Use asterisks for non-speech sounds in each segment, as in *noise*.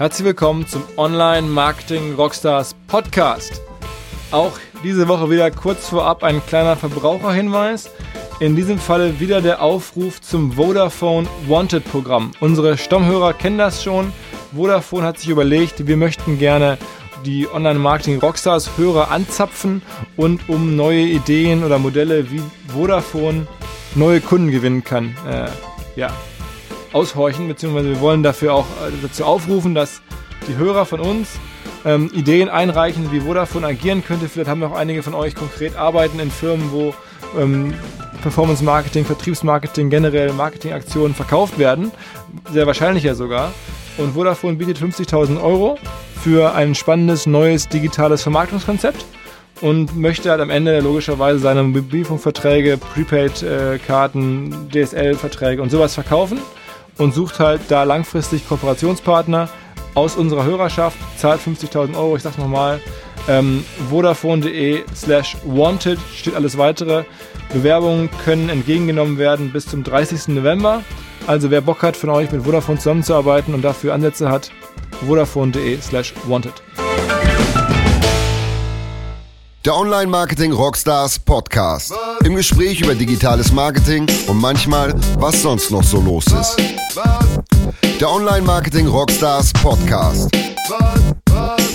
Herzlich willkommen zum Online Marketing Rockstars Podcast. Auch diese Woche wieder kurz vorab ein kleiner Verbraucherhinweis. In diesem Falle wieder der Aufruf zum Vodafone Wanted Programm. Unsere Stammhörer kennen das schon. Vodafone hat sich überlegt, wir möchten gerne die Online-Marketing-Rockstars-Hörer anzapfen und um neue Ideen oder Modelle wie Vodafone neue Kunden gewinnen kann, äh, ja, aushorchen, beziehungsweise wir wollen dafür auch äh, dazu aufrufen, dass die Hörer von uns ähm, Ideen einreichen, wie Vodafone agieren könnte. Vielleicht haben auch einige von euch konkret arbeiten in Firmen, wo ähm, Performance Marketing, Vertriebsmarketing, generell Marketingaktionen verkauft werden. Sehr wahrscheinlich ja sogar. Und Vodafone bietet 50.000 Euro für ein spannendes neues digitales Vermarktungskonzept und möchte halt am Ende logischerweise seine Mobilfunkverträge, Prepaid-Karten, DSL-Verträge und sowas verkaufen und sucht halt da langfristig Kooperationspartner aus unserer Hörerschaft, zahlt 50.000 Euro, ich sag's nochmal, ähm, vodafone.de slash wanted steht alles weitere. Bewerbungen können entgegengenommen werden bis zum 30. November. Also wer Bock hat von euch mit Vodafone zusammenzuarbeiten und dafür Ansätze hat, vodafone.de slash wanted. Der Online-Marketing Rockstars Podcast. Im Gespräch über digitales Marketing und manchmal, was sonst noch so los ist. Der Online-Marketing Rockstars Podcast.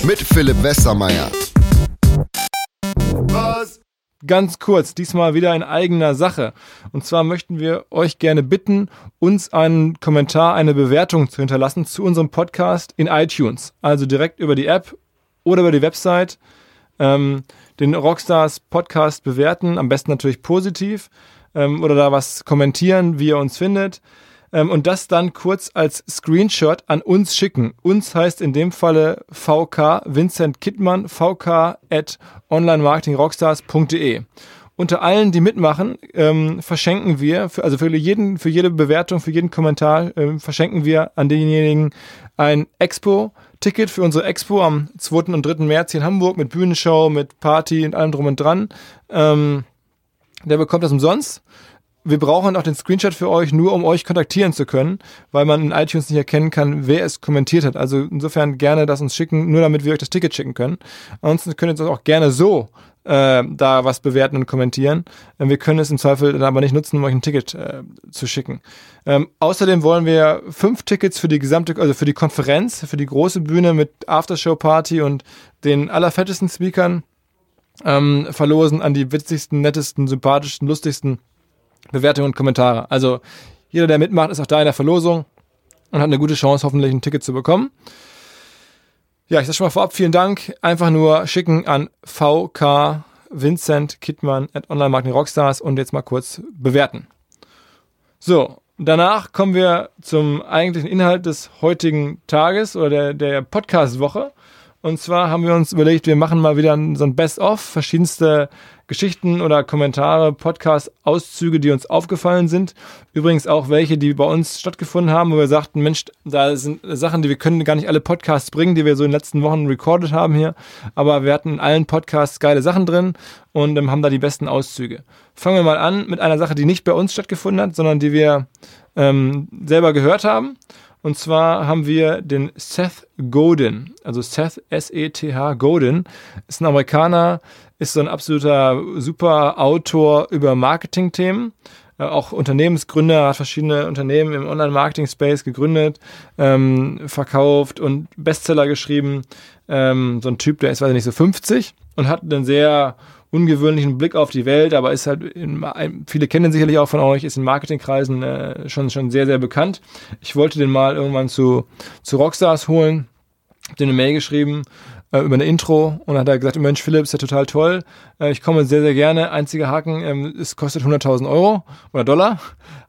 Mit Philipp Westermeier. Ganz kurz, diesmal wieder in eigener Sache. Und zwar möchten wir euch gerne bitten, uns einen Kommentar, eine Bewertung zu hinterlassen zu unserem Podcast in iTunes. Also direkt über die App oder über die Website. Ähm, den Rockstars Podcast bewerten, am besten natürlich positiv. Ähm, oder da was kommentieren, wie ihr uns findet ähm, und das dann kurz als Screenshot an uns schicken. Uns heißt in dem Falle VK Vincent Kittmann, vk at onlinemarketingrockstars.de. Unter allen, die mitmachen, ähm, verschenken wir, für, also für, jeden, für jede Bewertung, für jeden Kommentar, ähm, verschenken wir an denjenigen ein Expo-Ticket für unsere Expo am 2. und 3. März hier in Hamburg mit Bühnenshow, mit Party und allem drum und dran. Ähm, der bekommt das umsonst wir brauchen auch den Screenshot für euch, nur um euch kontaktieren zu können, weil man in iTunes nicht erkennen kann, wer es kommentiert hat. Also insofern gerne das uns schicken, nur damit wir euch das Ticket schicken können. Ansonsten könnt ihr uns auch gerne so äh, da was bewerten und kommentieren. Ähm, wir können es im Zweifel dann aber nicht nutzen, um euch ein Ticket äh, zu schicken. Ähm, außerdem wollen wir fünf Tickets für die gesamte, also für die Konferenz, für die große Bühne mit Aftershow-Party und den allerfettesten Speakern ähm, verlosen an die witzigsten, nettesten, sympathischsten, lustigsten Bewertungen und Kommentare. Also jeder, der mitmacht, ist auch da in der Verlosung und hat eine gute Chance, hoffentlich ein Ticket zu bekommen. Ja, ich sage schon mal vorab, vielen Dank. Einfach nur schicken an VK Vincent Kittmann at Online Marketing Rockstars und jetzt mal kurz bewerten. So, danach kommen wir zum eigentlichen Inhalt des heutigen Tages oder der, der Podcast-Woche. Und zwar haben wir uns überlegt, wir machen mal wieder so ein Best-of, verschiedenste Geschichten oder Kommentare, Podcast-Auszüge, die uns aufgefallen sind. Übrigens auch welche, die bei uns stattgefunden haben, wo wir sagten, Mensch, da sind Sachen, die wir können gar nicht alle Podcasts bringen, die wir so in den letzten Wochen recorded haben hier. Aber wir hatten in allen Podcasts geile Sachen drin und ähm, haben da die besten Auszüge. Fangen wir mal an mit einer Sache, die nicht bei uns stattgefunden hat, sondern die wir ähm, selber gehört haben. Und zwar haben wir den Seth Godin, also Seth S-E-T-H Godin, ist ein Amerikaner, ist so ein absoluter super Autor über Marketing-Themen. Äh, auch Unternehmensgründer, hat verschiedene Unternehmen im Online-Marketing-Space gegründet, ähm, verkauft und Bestseller geschrieben. Ähm, so ein Typ, der ist, weiß ich nicht, so 50 und hat einen sehr ungewöhnlichen Blick auf die Welt, aber ist halt, in, viele kennen ihn sicherlich auch von euch, ist in Marketingkreisen äh, schon, schon sehr, sehr bekannt. Ich wollte den mal irgendwann zu, zu Rockstars holen, hab den eine Mail geschrieben äh, über eine Intro und hat er gesagt, Mensch, Philipp, ist ja total toll, äh, ich komme sehr, sehr gerne, einziger Haken, ähm, es kostet 100.000 Euro oder Dollar.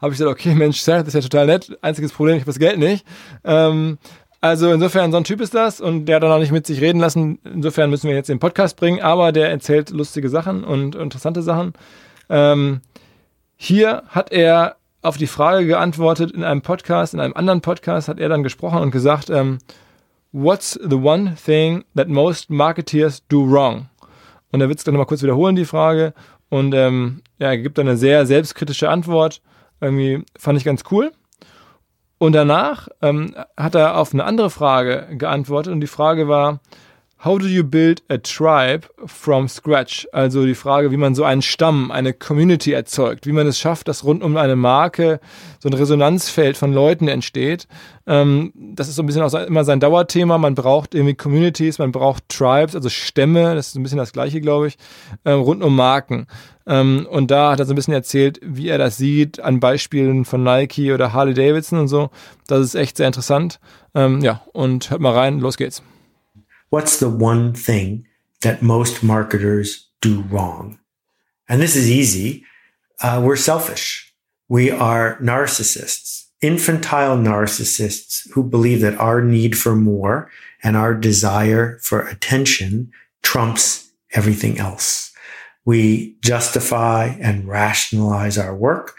Habe ich gesagt, okay, Mensch, das ist ja total nett, einziges Problem, ich habe das Geld nicht. Ähm, also insofern, so ein Typ ist das und der hat dann auch nicht mit sich reden lassen. Insofern müssen wir jetzt den Podcast bringen, aber der erzählt lustige Sachen und interessante Sachen. Ähm, hier hat er auf die Frage geantwortet in einem Podcast, in einem anderen Podcast hat er dann gesprochen und gesagt, ähm, What's the one thing that most marketeers do wrong? Und er wird es dann nochmal kurz wiederholen, die Frage. Und ähm, ja, er gibt dann eine sehr selbstkritische Antwort. Irgendwie fand ich ganz cool. Und danach ähm, hat er auf eine andere Frage geantwortet und die Frage war, How do you build a tribe from scratch? Also die Frage, wie man so einen Stamm, eine Community erzeugt, wie man es schafft, dass rund um eine Marke so ein Resonanzfeld von Leuten entsteht. Ähm, das ist so ein bisschen auch immer sein Dauerthema. Man braucht irgendwie Communities, man braucht Tribes, also Stämme, das ist ein bisschen das gleiche, glaube ich, äh, rund um Marken. Ähm, und da hat er so ein bisschen erzählt, wie er das sieht an Beispielen von Nike oder Harley Davidson und so. Das ist echt sehr interessant. Ähm, ja, und hört mal rein, los geht's. What's the one thing that most marketers do wrong? And this is easy. Uh, we're selfish. We are narcissists, infantile narcissists who believe that our need for more and our desire for attention trumps everything else. We justify and rationalize our work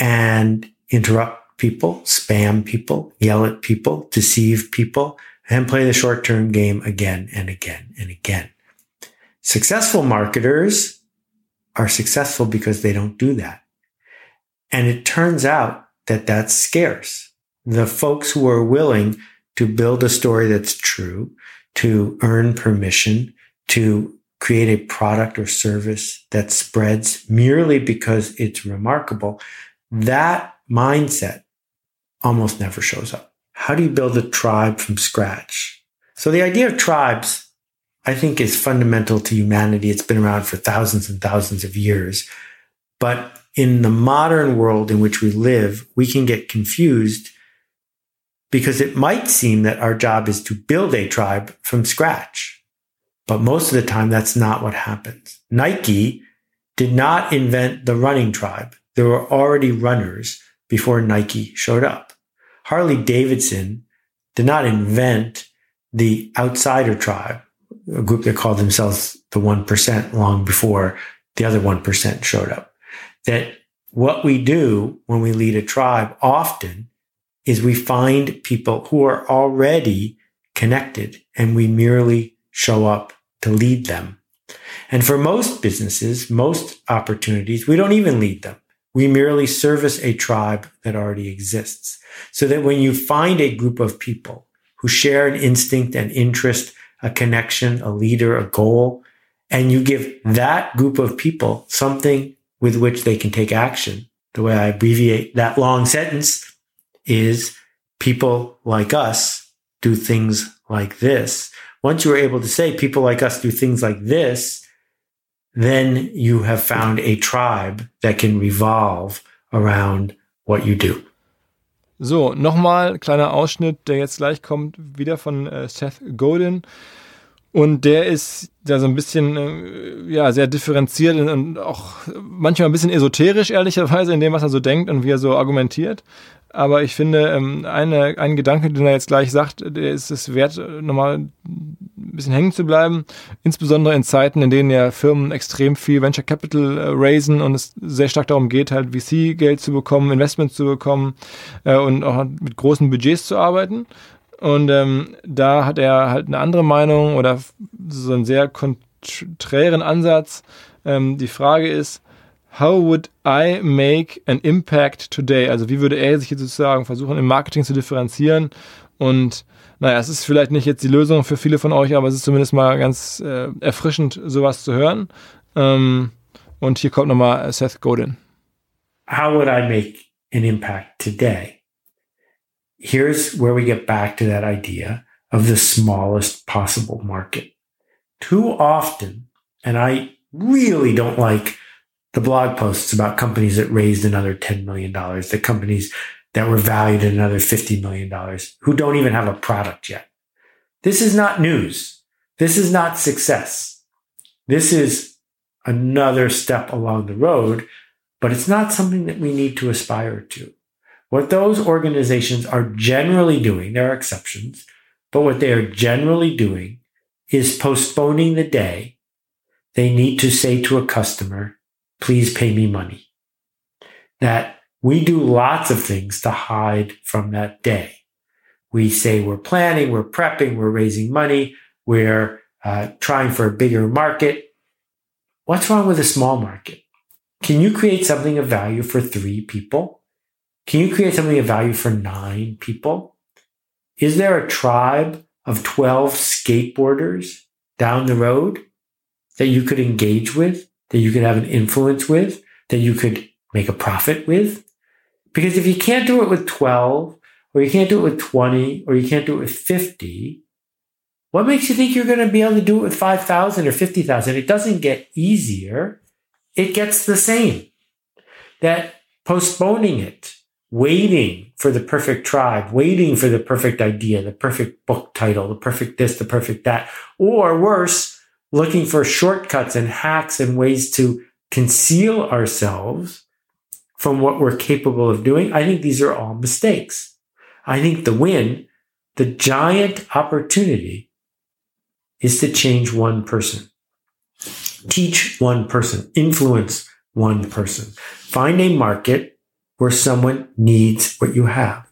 and interrupt people, spam people, yell at people, deceive people, and play the short term game again and again and again. Successful marketers are successful because they don't do that. And it turns out that that's scarce. The folks who are willing to build a story that's true, to earn permission, to create a product or service that spreads merely because it's remarkable, that mindset almost never shows up how do you build a tribe from scratch? So the idea of tribes, I think is fundamental to humanity. It's been around for thousands and thousands of years. But in the modern world in which we live, we can get confused because it might seem that our job is to build a tribe from scratch. But most of the time, that's not what happens. Nike did not invent the running tribe. There were already runners before Nike showed up. Harley Davidson did not invent the outsider tribe, a group that called themselves the 1% long before the other 1% showed up. That what we do when we lead a tribe often is we find people who are already connected and we merely show up to lead them. And for most businesses, most opportunities, we don't even lead them. We merely service a tribe that already exists. So that when you find a group of people who share an instinct and interest, a connection, a leader, a goal, and you give that group of people something with which they can take action, the way I abbreviate that long sentence is people like us do things like this. Once you are able to say people like us do things like this, then you have found a tribe that can revolve around what you do. So, nochmal kleiner Ausschnitt, der jetzt gleich kommt, wieder von äh, Seth Godin. Und der ist da so ein bisschen, äh, ja, sehr differenziert und auch manchmal ein bisschen esoterisch, ehrlicherweise, in dem, was er so denkt und wie er so argumentiert. Aber ich finde, ähm, eine, ein Gedanke, den er jetzt gleich sagt, der ist es wert, nochmal ein bisschen hängen zu bleiben. Insbesondere in Zeiten, in denen ja Firmen extrem viel Venture Capital äh, raisen und es sehr stark darum geht, halt VC-Geld zu bekommen, Investments zu bekommen äh, und auch mit großen Budgets zu arbeiten. Und ähm, da hat er halt eine andere Meinung oder so einen sehr konträren Ansatz. Ähm, die Frage ist, How would I make an impact today? Also wie würde er sich jetzt sozusagen versuchen, im Marketing zu differenzieren? Und naja, es ist vielleicht nicht jetzt die Lösung für viele von euch, aber es ist zumindest mal ganz äh, erfrischend, sowas zu hören. Ähm, und hier kommt nochmal Seth Godin. How would I make an impact today? Here's where we get back to that idea of the smallest possible market. Too often, and I really don't like the blog posts about companies that raised another $10 million, the companies that were valued at another $50 million, who don't even have a product yet. This is not news. This is not success. This is another step along the road, but it's not something that we need to aspire to. What those organizations are generally doing, there are exceptions, but what they are generally doing is postponing the day they need to say to a customer, please pay me money. That we do lots of things to hide from that day. We say we're planning, we're prepping, we're raising money, we're uh, trying for a bigger market. What's wrong with a small market? Can you create something of value for three people? Can you create something of value for nine people? Is there a tribe of 12 skateboarders down the road that you could engage with, that you could have an influence with, that you could make a profit with? Because if you can't do it with 12, or you can't do it with 20, or you can't do it with 50, what makes you think you're going to be able to do it with 5,000 or 50,000? It doesn't get easier. It gets the same. That postponing it, waiting for the perfect tribe, waiting for the perfect idea, the perfect book title, the perfect this, the perfect that, or worse, looking for shortcuts and hacks and ways to conceal ourselves from what we're capable of doing. I think these are all mistakes. I think the win, the giant opportunity is to change one person, teach one person, influence one person, find a market where someone needs what you have.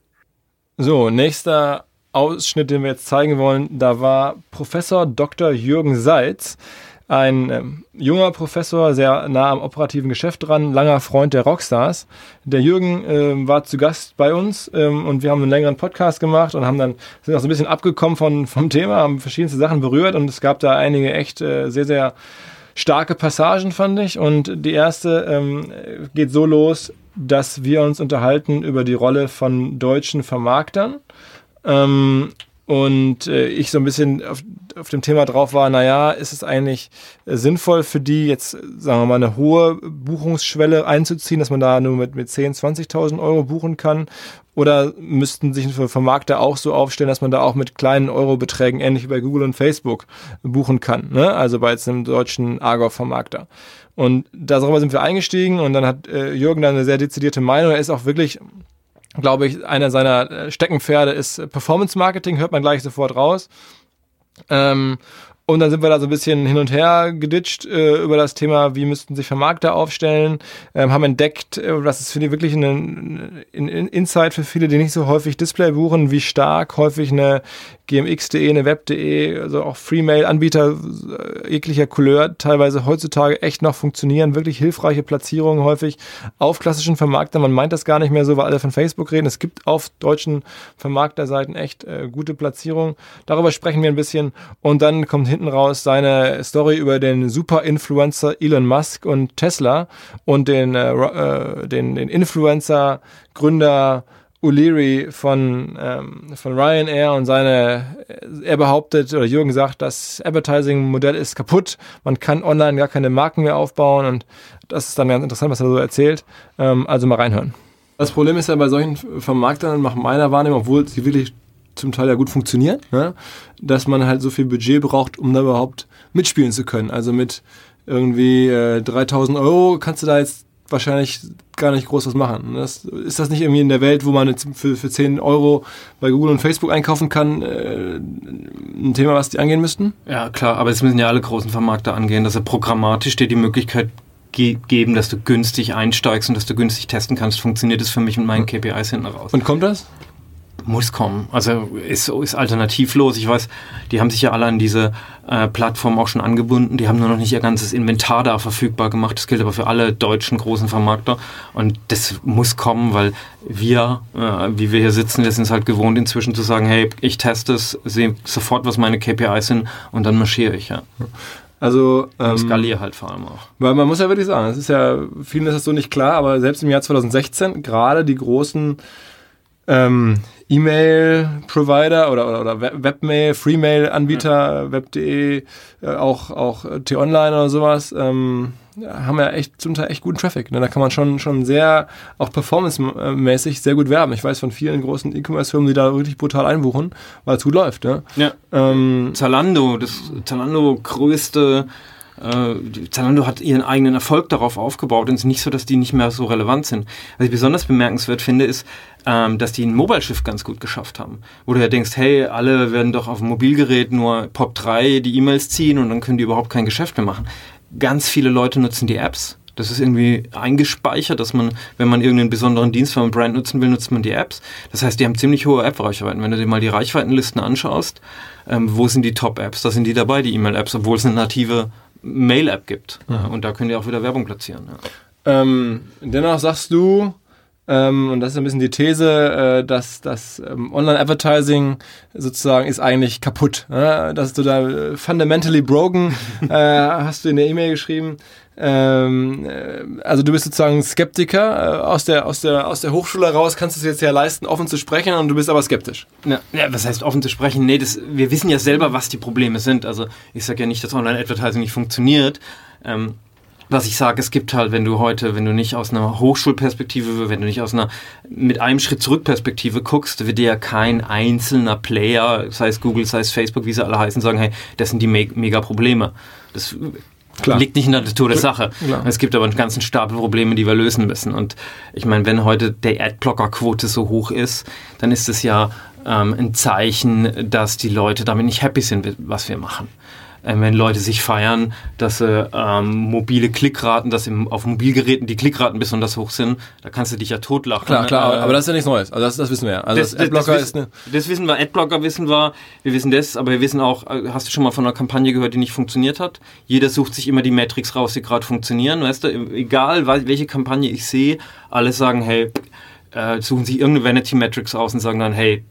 So, nächster Ausschnitt, den wir jetzt zeigen wollen, da war Professor Dr. Jürgen Seitz, ein ähm, junger Professor, sehr nah am operativen Geschäft dran, langer Freund der Rockstars. Der Jürgen ähm, war zu Gast bei uns ähm, und wir haben einen längeren Podcast gemacht und haben dann sind auch so ein bisschen abgekommen von, vom Thema, haben verschiedenste Sachen berührt und es gab da einige echt äh, sehr, sehr starke Passagen, fand ich. Und die erste ähm, geht so los, dass wir uns unterhalten über die Rolle von deutschen Vermarktern. Ähm, und äh, ich so ein bisschen auf, auf dem Thema drauf war, naja, ist es eigentlich äh, sinnvoll für die jetzt, sagen wir mal, eine hohe Buchungsschwelle einzuziehen, dass man da nur mit, mit 10.000, 20.000 Euro buchen kann? Oder müssten sich Vermarkter auch so aufstellen, dass man da auch mit kleinen Eurobeträgen, ähnlich wie bei Google und Facebook, buchen kann? Ne? Also bei jetzt einem deutschen Argov-Vermarkter. Und darüber sind wir eingestiegen und dann hat äh, Jürgen da eine sehr dezidierte Meinung. Er ist auch wirklich glaube ich, einer seiner äh, Steckenpferde ist Performance Marketing, hört man gleich sofort raus. Ähm, und dann sind wir da so ein bisschen hin und her geditscht äh, über das Thema, wie müssten sich Vermarkter aufstellen, ähm, haben entdeckt, äh, das ist für die wirklich ein, ein, Insight für viele, die nicht so häufig Display buchen, wie stark häufig eine gmx.de, eine web.de, also auch Freemail-Anbieter äh, jeglicher Couleur teilweise heutzutage echt noch funktionieren, wirklich hilfreiche Platzierungen häufig auf klassischen Vermarktern. Man meint das gar nicht mehr so, weil alle von Facebook reden. Es gibt auf deutschen Vermarkterseiten echt äh, gute Platzierungen. Darüber sprechen wir ein bisschen und dann kommt hinten raus seine Story über den Super-Influencer Elon Musk und Tesla und den, äh, äh den, den Influencer-Gründer O'Leary von, ähm, von Ryanair und seine, er behauptet, oder Jürgen sagt, das Advertising-Modell ist kaputt, man kann online gar keine Marken mehr aufbauen und das ist dann ganz interessant, was er so erzählt. Ähm, also mal reinhören. Das Problem ist ja bei solchen Vermarktern, nach meiner Wahrnehmung, obwohl sie wirklich zum Teil ja gut funktionieren, ne, dass man halt so viel Budget braucht, um da überhaupt mitspielen zu können. Also mit irgendwie äh, 3000 Euro kannst du da jetzt wahrscheinlich gar nicht groß was machen. Das, ist das nicht irgendwie in der Welt, wo man jetzt für, für 10 Euro bei Google und Facebook einkaufen kann, äh, ein Thema, was die angehen müssten? Ja, klar, aber es müssen ja alle großen Vermarkter angehen, dass er programmatisch dir die Möglichkeit ge geben, dass du günstig einsteigst und dass du günstig testen kannst. Funktioniert das für mich mit meinen KPIs hinten raus. Und kommt das? Muss kommen. Also ist, ist alternativlos. Ich weiß, die haben sich ja alle an diese äh, Plattform auch schon angebunden. Die haben nur noch nicht ihr ganzes Inventar da verfügbar gemacht. Das gilt aber für alle deutschen großen Vermarkter. Und das muss kommen, weil wir, äh, wie wir hier sitzen, wir sind es halt gewohnt inzwischen zu sagen, hey, ich teste es, sehe sofort, was meine KPIs sind und dann marschiere ich. Ja. Also ähm, skaliere halt vor allem auch. Weil man muss ja wirklich sagen, es ist ja, vielen ist das so nicht klar, aber selbst im Jahr 2016, gerade die großen ähm, E-Mail-Provider oder, oder, oder Webmail, Freemail-Anbieter, ja. web.de, äh, auch, auch T-Online oder sowas, ähm, haben ja echt zum Teil echt guten Traffic. Ne? Da kann man schon, schon sehr, auch performancemäßig sehr gut werben. Ich weiß von vielen großen E-Commerce-Firmen, die da wirklich brutal einbuchen, weil es gut läuft. Ne? Ja. Ähm, Zalando, das Zalando größte äh, Zalando hat ihren eigenen Erfolg darauf aufgebaut und es ist nicht so, dass die nicht mehr so relevant sind. Was ich besonders bemerkenswert finde, ist, ähm, dass die ein Mobile Shift ganz gut geschafft haben. Wo du ja denkst, hey, alle werden doch auf dem Mobilgerät nur Pop 3 die E-Mails ziehen und dann können die überhaupt kein Geschäft mehr machen. Ganz viele Leute nutzen die Apps. Das ist irgendwie eingespeichert, dass man, wenn man irgendeinen besonderen Dienst von einem Brand nutzen will, nutzt man die Apps. Das heißt, die haben ziemlich hohe App-Reichweiten. Wenn du dir mal die Reichweitenlisten anschaust, ähm, wo sind die Top-Apps? Da sind die dabei, die E-Mail-Apps, obwohl es eine native Mail-App gibt. Mhm. Und da können die auch wieder Werbung platzieren. Ja. Ähm, dennoch sagst du, Ähm, und das ist ein bisschen die These, äh, dass das ähm, Online-Advertising sozusagen ist eigentlich kaputt. Ne? Dass du da äh, fundamentally broken, *laughs* äh, hast du in der E-Mail geschrieben. Ähm, äh, also du bist sozusagen Skeptiker äh, aus der aus der aus der Hochschule raus kannst du es jetzt ja leisten offen zu sprechen und du bist aber skeptisch. Ja, ja was heißt offen zu sprechen? Nee, das, wir wissen ja selber, was die Probleme sind. Also ich sage ja nicht, dass Online-Advertising nicht funktioniert. Ähm, was ich sage, es gibt halt, wenn du heute, wenn du nicht aus einer Hochschulperspektive, wenn du nicht aus einer mit einem Schritt zurück Perspektive guckst, wird dir ja kein einzelner Player, sei es Google, sei es Facebook, wie sie alle heißen, sagen, hey, das sind die me mega Probleme. Das Klar. Liegt nicht in der Natur der Sache. Klar. Es gibt aber einen ganzen Stapel Probleme, die wir lösen müssen. Und ich meine, wenn heute der Adblocker-Quote so hoch ist, dann ist es ja ähm, ein Zeichen, dass die Leute damit nicht happy sind, was wir machen äh, wenn Leute sich feiern, dass sie ähm, mobile Klickraten, dass im, auf Mobilgeräten die Klickraten besonders hoch sind, da kannst du dich ja totlachen. Klar, klar, äh, aber das ist ja nichts Neues. Also das, das wissen wir ja. Also das, das Adblocker das, ist eine das wissen wir, Adblocker wissen wir, wir wissen das, aber wir wissen auch, äh, hast du schon mal von einer Kampagne gehört, die nicht funktioniert hat? Jeder sucht sich immer die Metrics raus, die gerade funktionieren, weißt du, egal welche Kampagne ich sehe, alle sagen, hey, äh, suchen sich irgendeine Vanity Metrics aus und sagen dann, hey,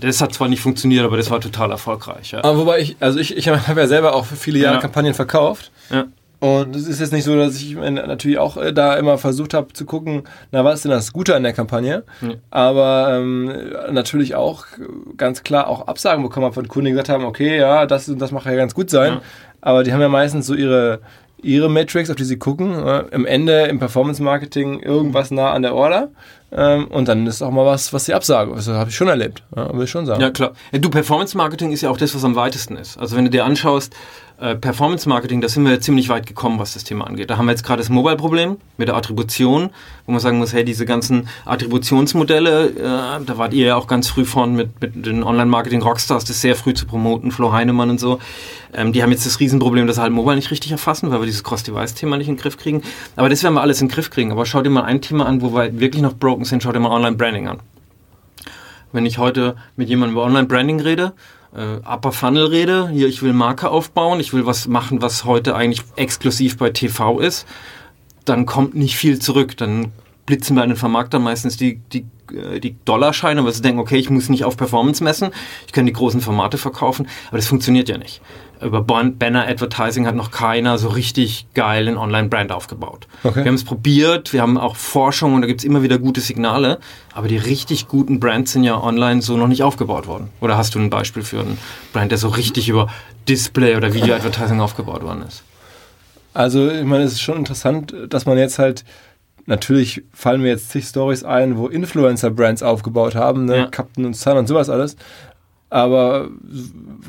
das hat zwar nicht funktioniert, aber das war total erfolgreich. Ja. Wobei ich, also ich, ich habe ja selber auch viele Jahre ja. Kampagnen verkauft. Ja. Und es ist jetzt nicht so, dass ich natürlich auch äh, da immer versucht habe zu gucken, na was ist denn das Gute an der Kampagne? Ja. Aber ähm, natürlich auch ganz klar auch Absagen bekommen habe von Kunden, die gesagt haben, okay, ja, das und das macht ja ganz gut sein. Ja. Aber die haben ja meistens so ihre ihre Metrics, auf die sie gucken. Im Ende im Performance Marketing irgendwas nah an der Order. Ähm, und dann ist auch mal was, was sie absagen. Das habe ich schon erlebt, ja, will ich schon sagen. Ja, klar. Du, Performance Marketing ist ja auch das, was am weitesten ist. Also wenn du dir anschaust, äh, Performance Marketing, da sind wir ziemlich weit gekommen, was das Thema angeht. Da haben wir jetzt gerade das Mobile-Problem mit der Attribution, wo man sagen muss, hey, diese ganzen Attributionsmodelle, äh, da wart ihr ja auch ganz früh vorn mit, mit den Online-Marketing-Rockstars, das sehr früh zu promoten, Flo Heinemann und so. Ähm, die haben jetzt das Riesenproblem, dass sie halt Mobile nicht richtig erfassen, weil wir dieses Cross-Device-Thema nicht in den Griff kriegen. Aber das werden wir alles in den Griff kriegen. Aber schau dir mal ein Thema an, wo wir wirklich noch broken sind, schau dir mal Online-Branding an. Wenn ich heute mit jemandem über Online-Branding rede, äh, Upper Funnel rede, hier ich will Marke aufbauen, ich will was machen, was heute eigentlich exklusiv bei TV ist, dann kommt nicht viel zurück. Dann blitzen bei den Vermarktern meistens die, die, äh, die Dollarscheine, weil sie denken, okay, ich muss nicht auf Performance messen, ich kann die großen Formate verkaufen, aber das funktioniert ja nicht über Banner Advertising hat noch keiner so richtig geil einen Online-Brand aufgebaut. Okay. Wir haben es probiert, wir haben auch Forschung und da gibt es immer wieder gute Signale, aber die richtig guten Brands sind ja online so noch nicht aufgebaut worden. Oder hast du ein Beispiel für einen Brand, der so richtig über Display oder Video-Advertising aufgebaut worden ist? Also, ich meine, es ist schon interessant, dass man jetzt halt natürlich fallen mir jetzt zig Stories ein, wo Influencer-Brands aufgebaut haben, ne? Ja. Captain und Sun und sowas alles. Aber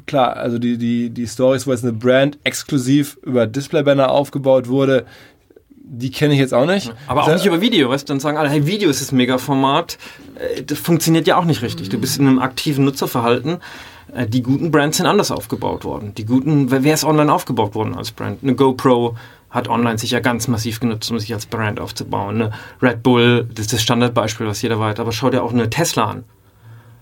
klar, also die, die, die Stories, wo jetzt eine Brand exklusiv über Display-Banner aufgebaut wurde, die kenne ich jetzt auch nicht. Aber auch nicht über Video, weißt du? Dann sagen alle, hey, Video ist das Mega-Format. Äh, das funktioniert ja auch nicht richtig. Du bist in einem aktiven Nutzerverhalten. Äh, die guten Brands sind anders aufgebaut worden. Die guten, wer ist online aufgebaut worden als Brand? Eine GoPro hat online sich ja ganz massiv genutzt, um sich als Brand aufzubauen. Eine Red Bull, das ist das Standardbeispiel, was jeder weiß. Aber schau dir auch eine Tesla an.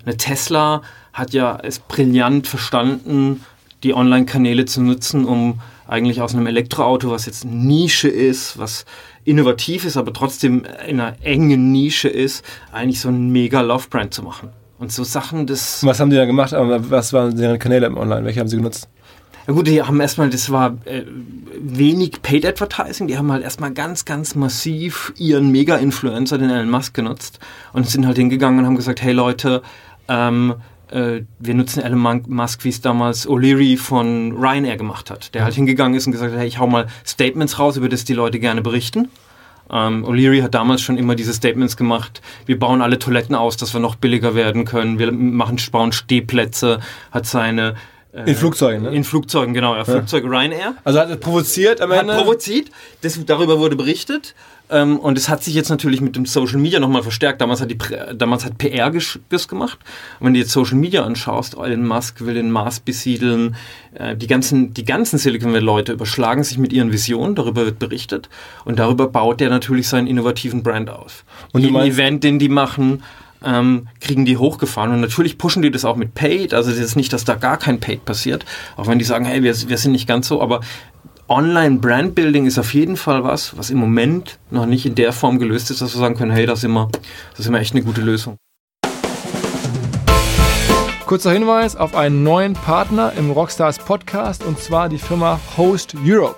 Eine Tesla hat ja es brillant verstanden, die Online-Kanäle zu nutzen, um eigentlich aus einem Elektroauto, was jetzt Nische ist, was innovativ ist, aber trotzdem in einer engen Nische ist, eigentlich so ein mega Love-Brand zu machen. Und so Sachen, das. Was haben die da gemacht? Was waren deren Kanäle im Online? Welche haben sie genutzt? Ja gut, die haben erstmal, das war äh, wenig Paid Advertising, die haben halt erstmal ganz, ganz massiv ihren Mega-Influencer, den Elon Musk, genutzt und sind halt hingegangen und haben gesagt, hey Leute, ähm, äh, wir nutzen Elon Musk, wie es damals O'Leary von Ryanair gemacht hat, der halt hingegangen ist und gesagt hat, hey, ich hau mal Statements raus, über das die Leute gerne berichten. Ähm, O'Leary hat damals schon immer diese Statements gemacht, wir bauen alle Toiletten aus, dass wir noch billiger werden können, wir machen, bauen Stehplätze, hat seine in Flugzeugen, ne? In Flugzeugen, genau, ja. Flugzeug Ryanair. Also hat er provoziert am Ende? Hat provoziert, das, darüber wurde berichtet. Ähm, und es hat sich jetzt natürlich mit dem Social Media nochmal verstärkt. Damals hat, die, damals hat PR das gemacht. Und wenn du jetzt Social Media anschaust, Elon Musk will den Mars besiedeln, äh, die ganzen, die ganzen Silicon Valley Leute überschlagen sich mit ihren Visionen, darüber wird berichtet. Und darüber baut der natürlich seinen innovativen Brand auf. Und Jeden Event, den die machen, ähm, kriegen die hochgefahren. Und natürlich pushen die das auch mit Paid. Also es ist nicht, dass da gar kein Paid passiert. Auch wenn die sagen, hey, wir, wir sind nicht ganz so. Aber Online-Brand-Building ist auf jeden Fall was, was im Moment noch nicht in der Form gelöst ist, dass wir sagen können, hey, das ist immer, das ist immer echt eine gute Lösung. Kurzer Hinweis auf einen neuen Partner im Rockstars Podcast und zwar die Firma Host Europe.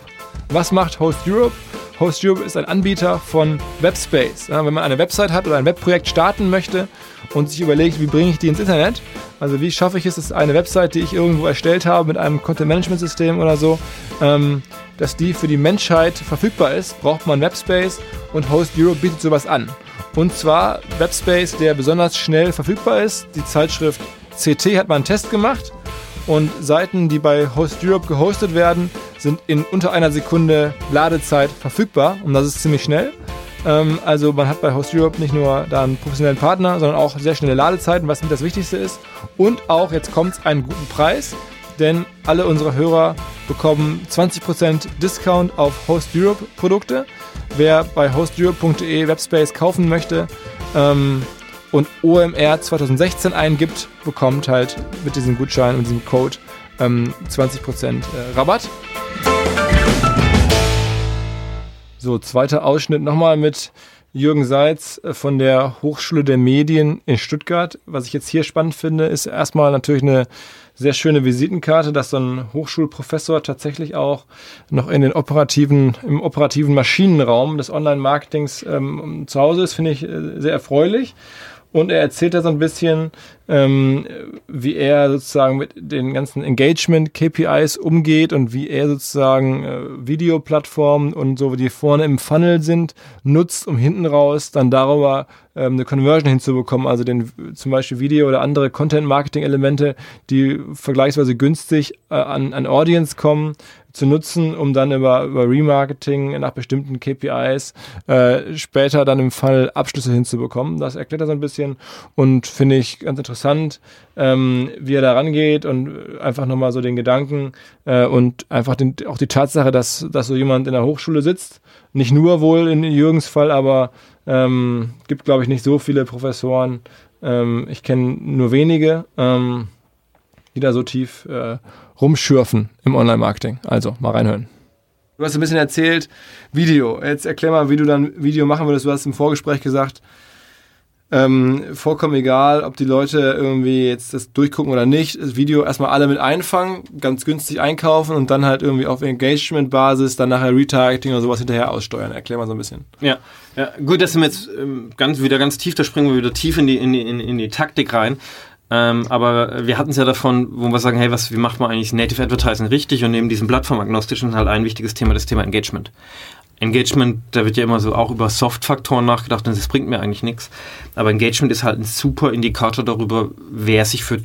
Was macht Host Europe? Host Europe ist ein Anbieter von Webspace. Ja, wenn man eine Website hat oder ein Webprojekt starten möchte und sich überlegt, wie bringe ich die ins Internet, also wie schaffe ich es, dass eine Website, die ich irgendwo erstellt habe mit einem Content-Management-System oder so, ähm, dass die für die Menschheit verfügbar ist, braucht man Webspace und Host Europe bietet sowas an. Und zwar Webspace, der besonders schnell verfügbar ist. Die Zeitschrift CT hat mal einen Test gemacht und Seiten, die bei Host Europe gehostet werden, sind in unter einer Sekunde Ladezeit verfügbar und das ist ziemlich schnell. Ähm, also man hat bei Host Europe nicht nur da einen professionellen Partner, sondern auch sehr schnelle Ladezeiten, was mit das Wichtigste ist. Und auch, jetzt kommt es, einen guten Preis, denn alle unsere Hörer bekommen 20% Discount auf Host Europe Produkte. Wer bei hosteurope.de Webspace kaufen möchte ähm, und OMR 2016 eingibt, bekommt halt mit diesem Gutschein und diesem Code ähm, 20% äh, Rabatt. So, zweiter Ausschnitt nochmal mit Jürgen Seitz äh, von der Hochschule der Medien in Stuttgart. Was ich jetzt hier spannend finde, ist erstmal natürlich eine sehr schöne Visitenkarte, dass so ein Hochschulprofessor tatsächlich auch noch in den operativen, im operativen Maschinenraum des Online-Marketings ähm, zu Hause ist, finde ich äh, sehr erfreulich. Und er erzählt da so ein bisschen, ähm, wie er sozusagen mit den ganzen Engagement-KPIs umgeht und wie er sozusagen äh, Videoplattformen und so, die vorne im Funnel sind, nutzt, um hinten raus dann darüber ähm, eine Conversion hinzubekommen. Also den, zum Beispiel Video oder andere Content-Marketing-Elemente, die vergleichsweise günstig äh, an, an Audience kommen, zu nutzen, um dann über, über Remarketing nach bestimmten KPIs äh, später dann im Fall Abschlüsse hinzubekommen. Das erklärt er so ein bisschen und finde ich ganz interessant, ähm, wie er da rangeht und einfach nochmal so den Gedanken äh, und einfach den, auch die Tatsache, dass, dass so jemand in der Hochschule sitzt. Nicht nur wohl in Jürgens Fall, aber ähm, gibt, glaube ich, nicht so viele Professoren. Ähm, ich kenne nur wenige, ähm, die da so tief äh, rumschürfen im Online-Marketing. Also mal reinhören. Du hast ein bisschen erzählt, Video. Jetzt erklär mal, wie du dann Video machen würdest. Du hast im Vorgespräch gesagt, ähm, vollkommen egal, ob die Leute irgendwie jetzt das durchgucken oder nicht. Das Video erstmal alle mit einfangen, ganz günstig einkaufen und dann halt irgendwie auf Engagement-Basis dann nachher Retargeting oder sowas hinterher aussteuern. Erklär mal so ein bisschen. Ja, ja gut, dass wir jetzt ähm, ganz, wieder ganz tief, da springen wir wieder tief in die, in die, in, in die Taktik rein. Ähm, aber wir hatten es ja davon, wo wir sagen, hey, was, wie macht man eigentlich Native Advertising richtig? Und neben diesem plattformagnostischen halt ein wichtiges Thema, das Thema Engagement. Engagement, da wird ja immer so auch über Soft-Faktoren nachgedacht und das bringt mir eigentlich nichts. Aber Engagement ist halt ein super Indikator darüber, wer sich für,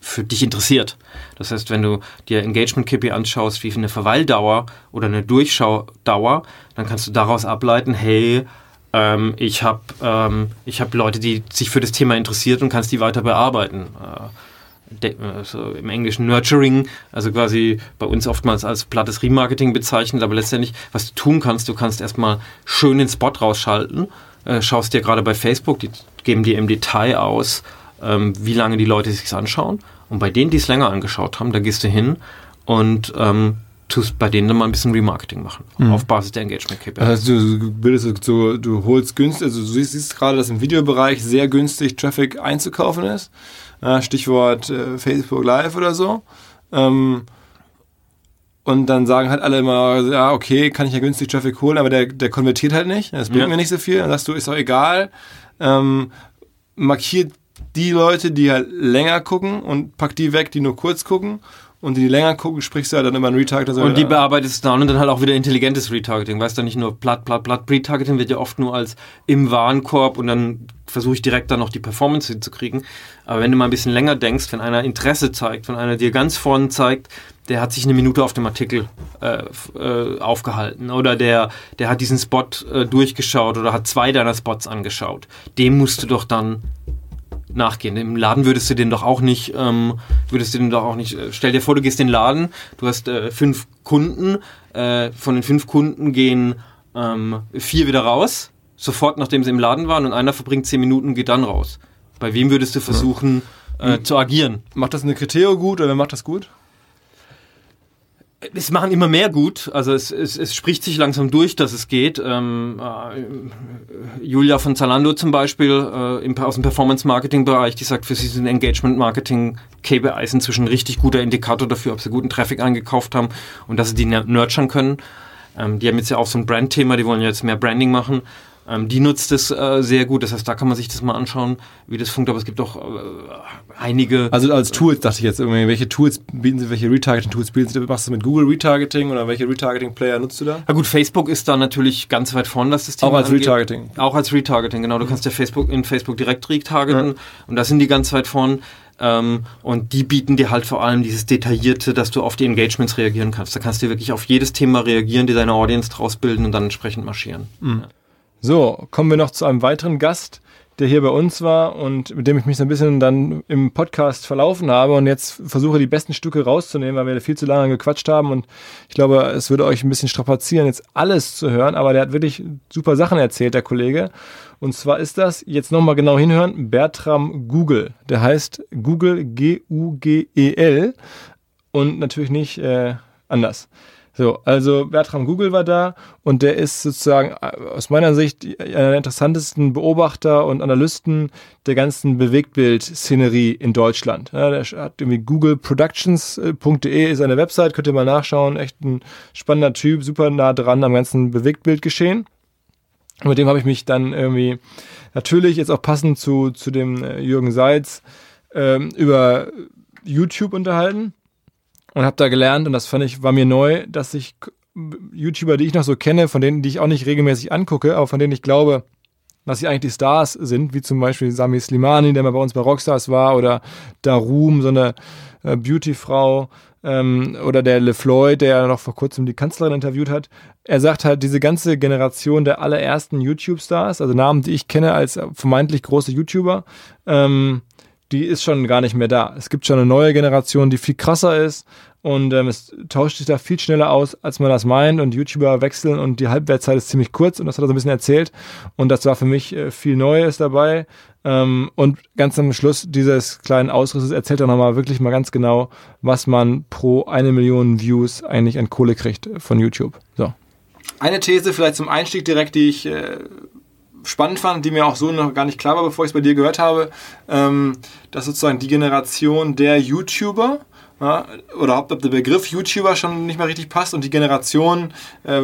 für dich interessiert. Das heißt, wenn du dir Engagement-KPI anschaust, wie eine Verweildauer oder eine Durchschaudauer, dann kannst du daraus ableiten, hey, ähm, ich habe ähm, hab Leute, die sich für das Thema interessiert und kannst die weiter bearbeiten. Äh, also im Englischen Nurturing, also quasi bei uns oftmals als plattes Remarketing bezeichnet, aber letztendlich, was du tun kannst, du kannst erstmal schön den Spot rausschalten, äh, schaust dir gerade bei Facebook, die geben dir im Detail aus, ähm, wie lange die Leute sich anschauen. Und bei denen, die es länger angeschaut haben, da gehst du hin und ähm, tust bei denen dann mal ein bisschen Remarketing machen, mhm. auf Basis der Engagement KPIs. Also du bildest so, du holst günstig, also du siehst, siehst gerade, dass im Videobereich sehr günstig Traffic einzukaufen ist. Stichwort äh, Facebook Live oder so. Ähm, und dann sagen halt alle immer, ja, okay, kann ich ja günstig Traffic holen, aber der, der konvertiert halt nicht. Das bringt ja. mir nicht so viel. Dann sagst du, ist doch egal. Ähm, markiert die Leute, die halt länger gucken und pack die weg, die nur kurz gucken und die länger gucken, sprichst du ja dann immer ein Retargeting. Und die bearbeitest du dann und dann halt auch wieder intelligentes Retargeting. Weißt du, nicht nur platt, platt, platt. Retargeting wird ja oft nur als im Warenkorb und dann versuche ich direkt dann noch die Performance hinzukriegen. Aber wenn du mal ein bisschen länger denkst, wenn einer Interesse zeigt, wenn einer dir ganz vorne zeigt, der hat sich eine Minute auf dem Artikel äh, äh, aufgehalten oder der, der hat diesen Spot äh, durchgeschaut oder hat zwei deiner Spots angeschaut, dem musst du doch dann nachgehen. Im Laden würdest du den doch auch nicht, ähm, würdest du den doch auch nicht, äh, stell dir vor, du gehst in den Laden, du hast äh, fünf Kunden, äh, von den fünf Kunden gehen ähm, vier wieder raus, sofort nachdem sie im Laden waren und einer verbringt zehn Minuten und geht dann raus. Bei wem würdest du versuchen ja. äh, zu agieren? Macht das eine Kriterio gut oder wer macht das gut? Es machen immer mehr gut. Also es, es, es spricht sich langsam durch, dass es geht. Ähm, äh, Julia von Zalando zum Beispiel äh, im, aus dem Performance-Marketing-Bereich, die sagt, für sie sind Engagement-Marketing KPIs inzwischen ein richtig guter Indikator dafür, ob sie guten Traffic eingekauft haben und dass sie die nurturen können. Ähm, die haben jetzt ja auch so ein Brand-Thema, die wollen jetzt mehr Branding machen. Ähm, die nutzt es äh, sehr gut. Das heißt, da kann man sich das mal anschauen, wie das funktioniert. Aber es gibt auch äh, einige. Also als Tools dachte ich jetzt irgendwie, welche Tools bieten Sie, welche Retargeting-Tools bieten Sie? Machst du mit Google Retargeting oder welche Retargeting-Player nutzt du da? Na gut, Facebook ist da natürlich ganz weit vorne, was das Thema Auch als angeht. Retargeting. Auch als Retargeting, genau. Du kannst ja Facebook in Facebook direkt retargeten ja. und da sind die ganz weit vorne. Ähm, und die bieten dir halt vor allem dieses Detaillierte, dass du auf die Engagements reagieren kannst. Da kannst du wirklich auf jedes Thema reagieren, dir deine Audience draus bilden und dann entsprechend marschieren. Mhm. Ja. So, kommen wir noch zu einem weiteren Gast, der hier bei uns war und mit dem ich mich so ein bisschen dann im Podcast verlaufen habe und jetzt versuche die besten Stücke rauszunehmen, weil wir viel zu lange gequatscht haben und ich glaube, es würde euch ein bisschen strapazieren, jetzt alles zu hören, aber der hat wirklich super Sachen erzählt, der Kollege. Und zwar ist das, jetzt nochmal genau hinhören, Bertram Google. Der heißt Google G-U-G-E-L und natürlich nicht äh, anders. So, also Bertram Google war da und der ist sozusagen äh, aus meiner Sicht einer der interessantesten Beobachter und Analysten der ganzen Bewegtbild-Szenerie in Deutschland. Ja, der hat irgendwie googleproductions.de ist eine Website, könnt ihr mal nachschauen. Echt ein spannender Typ, super nah dran am ganzen Bewegtbildgeschehen. Mit dem habe ich mich dann irgendwie natürlich jetzt auch passend zu, zu dem äh, Jürgen Seitz ähm, über YouTube unterhalten und habe da gelernt und das fand ich war mir neu, dass ich YouTuber, die ich noch so kenne, von denen, die ich auch nicht regelmäßig angucke, aber von denen ich glaube, dass sie eigentlich die Stars sind, wie zum Beispiel Sami Slimani, der mal bei uns bei Rockstars war, oder Darum, so eine äh, Beautyfrau, ähm, oder der LeFloid, der ja noch vor kurzem die Kanzlerin interviewt hat. Er sagt halt, diese ganze Generation der allerersten YouTube-Stars, also Namen, die ich kenne als vermeintlich große YouTuber, ähm, die ist schon gar nicht mehr da. Es gibt schon eine neue Generation, die viel krasser ist und ähm, es tauscht sich da viel schneller aus, als man das meint und YouTuber wechseln und die Halbwertszeit ist ziemlich kurz und das hat er so ein bisschen erzählt und das war für mich äh, viel Neues dabei ähm, und ganz am Schluss dieses kleinen Ausrisses erzählt er nochmal wirklich mal ganz genau, was man pro eine Million Views eigentlich an Kohle kriegt von YouTube. So. Eine These vielleicht zum Einstieg direkt, die ich äh, spannend fand, die mir auch so noch gar nicht klar war, bevor ich es bei dir gehört habe, ähm, dass sozusagen die Generation der YouTuber ja, oder ob der Begriff YouTuber schon nicht mehr richtig passt und die Generation äh,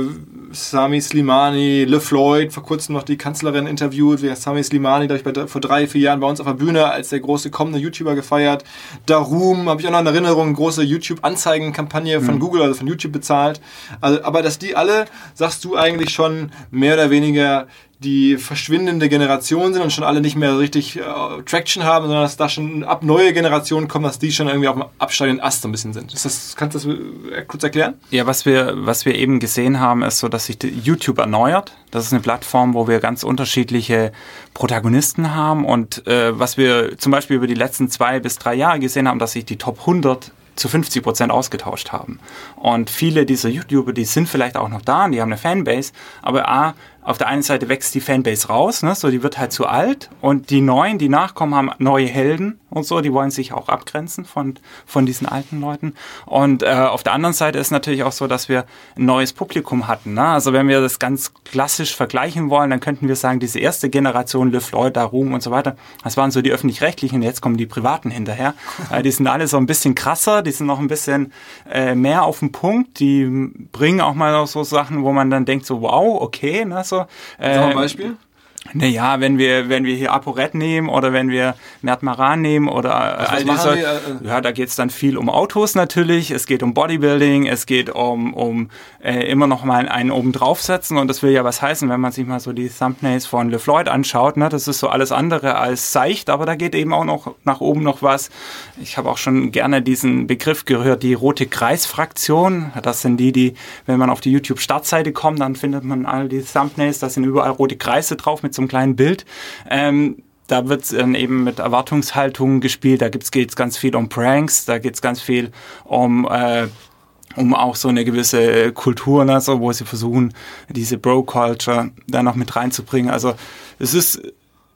Sami Slimani, LeFloid, vor kurzem noch die Kanzlerin interviewt, wie Sami Slimani, glaube ich, bei, vor drei, vier Jahren bei uns auf der Bühne als der große kommende YouTuber gefeiert. Darum habe ich auch noch in Erinnerung, große YouTube-Anzeigenkampagne von mhm. Google, also von YouTube bezahlt. Also, aber dass die alle, sagst du eigentlich schon mehr oder weniger die verschwindende Generation sind und schon alle nicht mehr richtig äh, Traction haben, sondern dass da schon ab neue Generationen kommen, dass die schon irgendwie auf dem absteigenden Ast so ein bisschen sind. Das, kannst du das äh, kurz erklären? Ja, was wir, was wir eben gesehen haben, ist so, dass sich YouTube erneuert. Das ist eine Plattform, wo wir ganz unterschiedliche Protagonisten haben und äh, was wir zum Beispiel über die letzten zwei bis drei Jahre gesehen haben, dass sich die Top 100 zu 50 Prozent ausgetauscht haben. Und viele dieser YouTuber, die sind vielleicht auch noch da und die haben eine Fanbase, aber A, auf der einen Seite wächst die Fanbase raus, ne, so die wird halt zu alt und die Neuen, die nachkommen, haben neue Helden und so, die wollen sich auch abgrenzen von, von diesen alten Leuten. Und äh, auf der anderen Seite ist natürlich auch so, dass wir ein neues Publikum hatten. Ne? Also wenn wir das ganz klassisch vergleichen wollen, dann könnten wir sagen, diese erste Generation, Le Floyd, Darum und so weiter, das waren so die öffentlich-rechtlichen, jetzt kommen die privaten hinterher. *laughs* äh, die sind alle so ein bisschen krasser, die sind noch ein bisschen äh, mehr auf den Punkt, die bringen auch mal so Sachen, wo man dann denkt so, wow, okay, ne, so so. Äh, Sag mal ein ähm, Beispiel. Naja, wenn wir, wenn wir hier ApoRed nehmen oder wenn wir Mert Maran nehmen oder also all diese, die, äh, ja, da geht's dann viel um Autos natürlich, es geht um Bodybuilding, es geht um, um äh, immer noch mal einen oben draufsetzen. Und das will ja was heißen, wenn man sich mal so die Thumbnails von LeFloid anschaut, ne, das ist so alles andere als seicht, aber da geht eben auch noch nach oben noch was. Ich habe auch schon gerne diesen Begriff gehört, die rote Kreisfraktion, das sind die, die, wenn man auf die YouTube-Startseite kommt, dann findet man all die Thumbnails, da sind überall rote Kreise drauf mit so kleinen Bild. Ähm, da wird dann eben mit Erwartungshaltungen gespielt. Da geht es ganz viel um Pranks, da geht es ganz viel um äh, um auch so eine gewisse Kultur, ne, so, wo sie versuchen, diese Bro-Culture da noch mit reinzubringen. Also es ist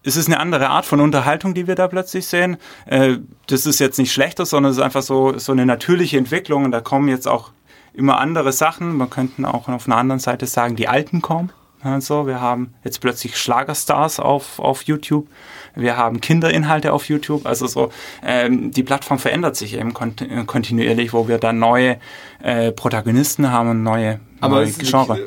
es ist eine andere Art von Unterhaltung, die wir da plötzlich sehen. Äh, das ist jetzt nicht schlechter, sondern es ist einfach so, so eine natürliche Entwicklung und da kommen jetzt auch immer andere Sachen. Man könnte auch auf einer anderen Seite sagen, die Alten kommen. Also wir haben jetzt plötzlich Schlagerstars auf, auf YouTube. Wir haben Kinderinhalte auf YouTube. Also so ähm, die Plattform verändert sich eben kont kontinuierlich, wo wir dann neue äh, Protagonisten haben und neue aber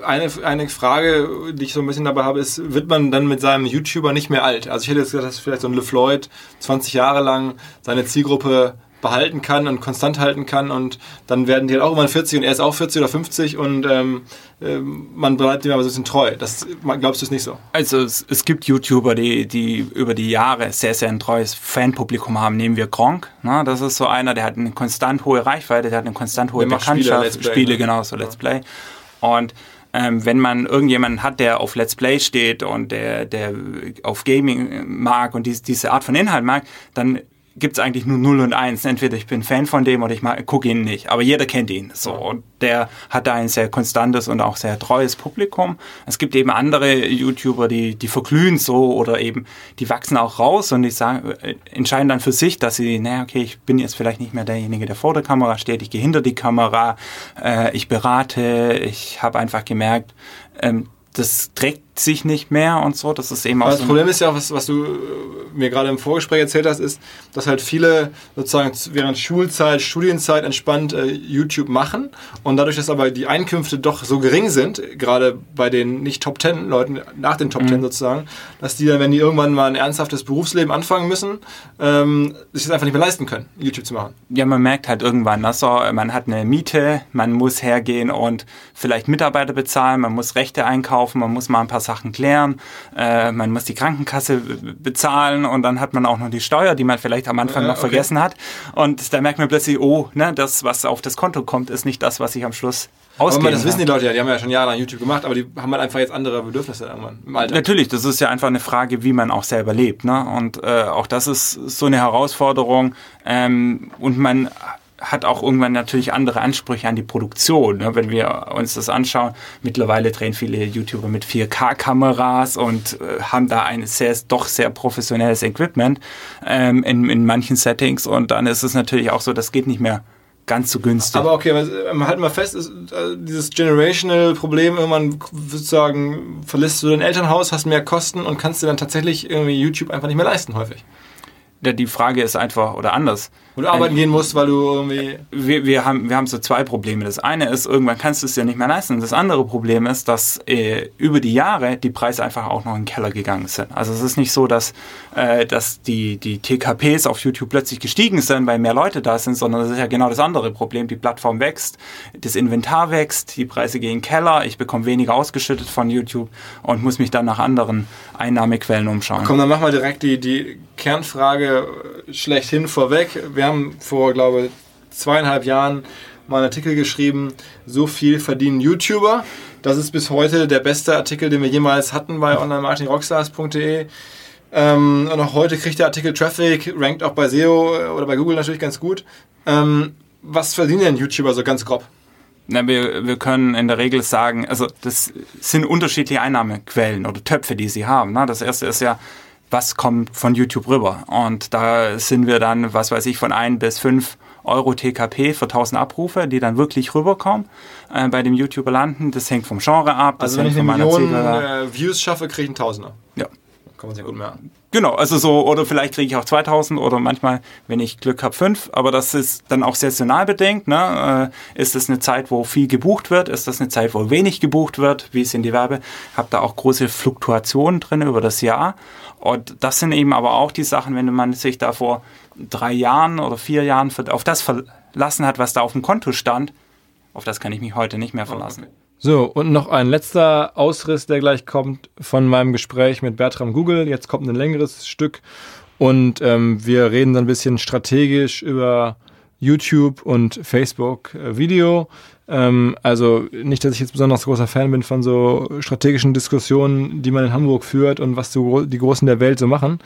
eine, eine Frage, die ich so ein bisschen dabei habe, ist, wird man dann mit seinem YouTuber nicht mehr alt? Also ich hätte jetzt gesagt, dass vielleicht so ein LeFloid 20 Jahre lang seine Zielgruppe behalten kann und konstant halten kann und dann werden die halt auch irgendwann 40 und er ist auch 40 oder 50 und ähm, äh, man bleibt ihm aber so ein bisschen treu. Das glaubst du es nicht so? Also es, es, gibt YouTuber, die, die über die Jahre sehr, sehr ein treues Fanpublikum haben. Nehmen wir Gronk, ne? das ist so einer, der hat eine konstant hohe Reichweite, der hat eine konstant hohe Bekanntschaft. Spiele, Spiele ne? genau, so Let's Play. Und ähm, wenn man irgendjemanden hat, der auf Let's Play steht und der, der auf Gaming mag und dies, diese Art von Inhalt mag, dann gibt's eigentlich nur 0 und 1. Entweder ich bin Fan von dem oder ich gucke ihn nicht. Aber jeder kennt ihn. So. Und der hat da ein sehr konstantes und auch sehr treues Publikum. Es gibt eben andere YouTuber, die, die verglühen so oder eben, die wachsen auch raus und die sagen, äh, entscheiden dann für sich, dass sie, naja, okay, ich bin jetzt vielleicht nicht mehr derjenige, der vor der Kamera steht, ich gehe hinter die Kamera, äh, ich berate, ich habe einfach gemerkt, ähm, das trägt sich nicht mehr und so. Das ist eben auch. Aber das so Problem ist ja auch, was, was du äh, mir gerade im Vorgespräch erzählt hast, ist, dass halt viele sozusagen während Schulzeit, Studienzeit entspannt äh, YouTube machen und dadurch, dass aber die Einkünfte doch so gering sind, gerade bei den nicht Top Ten Leuten, nach den Top Ten mhm. sozusagen, dass die dann, wenn die irgendwann mal ein ernsthaftes Berufsleben anfangen müssen, ähm, sich das einfach nicht mehr leisten können, YouTube zu machen. Ja, man merkt halt irgendwann, also man hat eine Miete, man muss hergehen und vielleicht Mitarbeiter bezahlen, man muss Rechte einkaufen, man muss mal ein paar Sachen klären, äh, man muss die Krankenkasse bezahlen und dann hat man auch noch die Steuer, die man vielleicht am Anfang ja, noch okay. vergessen hat. Und da merkt man plötzlich, oh, ne, das, was auf das Konto kommt, ist nicht das, was ich am Schluss ausgeben Aber das wissen die Leute ja, die haben ja schon jahrelang YouTube gemacht, aber die haben halt einfach jetzt andere Bedürfnisse irgendwann im Alter. Natürlich, das ist ja einfach eine Frage, wie man auch selber lebt. Ne? Und äh, auch das ist so eine Herausforderung. Ähm, und man hat auch irgendwann natürlich andere Ansprüche an die Produktion. Ne? Wenn wir uns das anschauen, mittlerweile drehen viele YouTuber mit 4K-Kameras und äh, haben da ein sehr, doch sehr professionelles Equipment ähm, in, in manchen Settings und dann ist es natürlich auch so, das geht nicht mehr ganz so günstig. Aber okay, man halt mal fest, ist, äh, dieses Generational-Problem, irgendwann sozusagen verlässt du dein Elternhaus, hast mehr Kosten und kannst dir dann tatsächlich irgendwie YouTube einfach nicht mehr leisten, häufig. Die Frage ist einfach, oder anders, wo du arbeiten gehen musst, weil du irgendwie. Wir, wir, haben, wir haben so zwei Probleme. Das eine ist, irgendwann kannst du es dir nicht mehr leisten. Das andere Problem ist, dass äh, über die Jahre die Preise einfach auch noch in den Keller gegangen sind. Also es ist nicht so, dass, äh, dass die, die TKPs auf YouTube plötzlich gestiegen sind, weil mehr Leute da sind, sondern das ist ja genau das andere Problem. Die Plattform wächst, das Inventar wächst, die Preise gehen in den Keller, ich bekomme weniger ausgeschüttet von YouTube und muss mich dann nach anderen Einnahmequellen umschauen. Komm, dann machen wir direkt die, die Kernfrage schlechthin vorweg. Wir wir haben vor, glaube ich, zweieinhalb Jahren mal einen Artikel geschrieben, so viel verdienen YouTuber. Das ist bis heute der beste Artikel, den wir jemals hatten bei onlinemarketingrockstars.de. Ähm, und auch heute kriegt der Artikel Traffic, rankt auch bei SEO oder bei Google natürlich ganz gut. Ähm, was verdienen denn YouTuber so ganz grob? Na, wir, wir können in der Regel sagen, also das sind unterschiedliche Einnahmequellen oder Töpfe, die sie haben. Ne? Das erste ist ja was kommt von YouTube rüber. Und da sind wir dann, was weiß ich, von ein bis fünf Euro TKP für 1000 Abrufe, die dann wirklich rüberkommen äh, bei dem YouTuber landen. Das hängt vom Genre ab. Das also wenn ich eine Million äh, Views schaffe, kriege ich einen Tausender. Ja. Kann man sehr gut merken. Genau, also so, oder vielleicht kriege ich auch 2000 oder manchmal, wenn ich Glück habe, fünf. Aber das ist dann auch saisonal bedingt. Ne? Äh, ist es eine Zeit, wo viel gebucht wird? Ist das eine Zeit, wo wenig gebucht wird? Wie sind die Werbe? Hab da auch große Fluktuationen drin über das Jahr. Und das sind eben aber auch die Sachen, wenn man sich da vor drei Jahren oder vier Jahren auf das verlassen hat, was da auf dem Konto stand, auf das kann ich mich heute nicht mehr verlassen. So, und noch ein letzter Ausriss, der gleich kommt von meinem Gespräch mit Bertram Google. Jetzt kommt ein längeres Stück und ähm, wir reden dann ein bisschen strategisch über YouTube und Facebook äh, Video. Ähm, also nicht, dass ich jetzt besonders großer Fan bin von so strategischen Diskussionen, die man in Hamburg führt und was so die Großen der Welt so machen.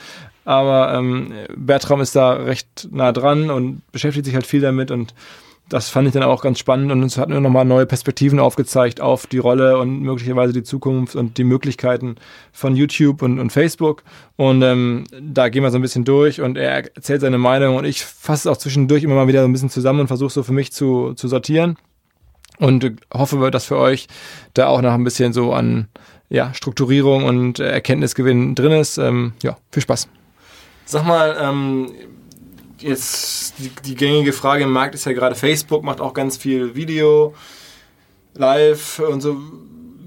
Aber ähm, Bertram ist da recht nah dran und beschäftigt sich halt viel damit und das fand ich dann auch ganz spannend und uns hat mir nochmal neue Perspektiven aufgezeigt auf die Rolle und möglicherweise die Zukunft und die Möglichkeiten von YouTube und, und Facebook. Und ähm, da gehen wir so ein bisschen durch und er erzählt seine Meinung und ich fasse es auch zwischendurch immer mal wieder so ein bisschen zusammen und versuche so für mich zu, zu sortieren. und hoffe, dass für euch da auch noch ein bisschen so an ja, Strukturierung und Erkenntnisgewinn drin ist. Ähm, ja, viel Spaß. Sag mal, ähm, jetzt die, die, gängige Frage im Markt ist ja gerade, Facebook macht auch ganz viel Video, Live und so.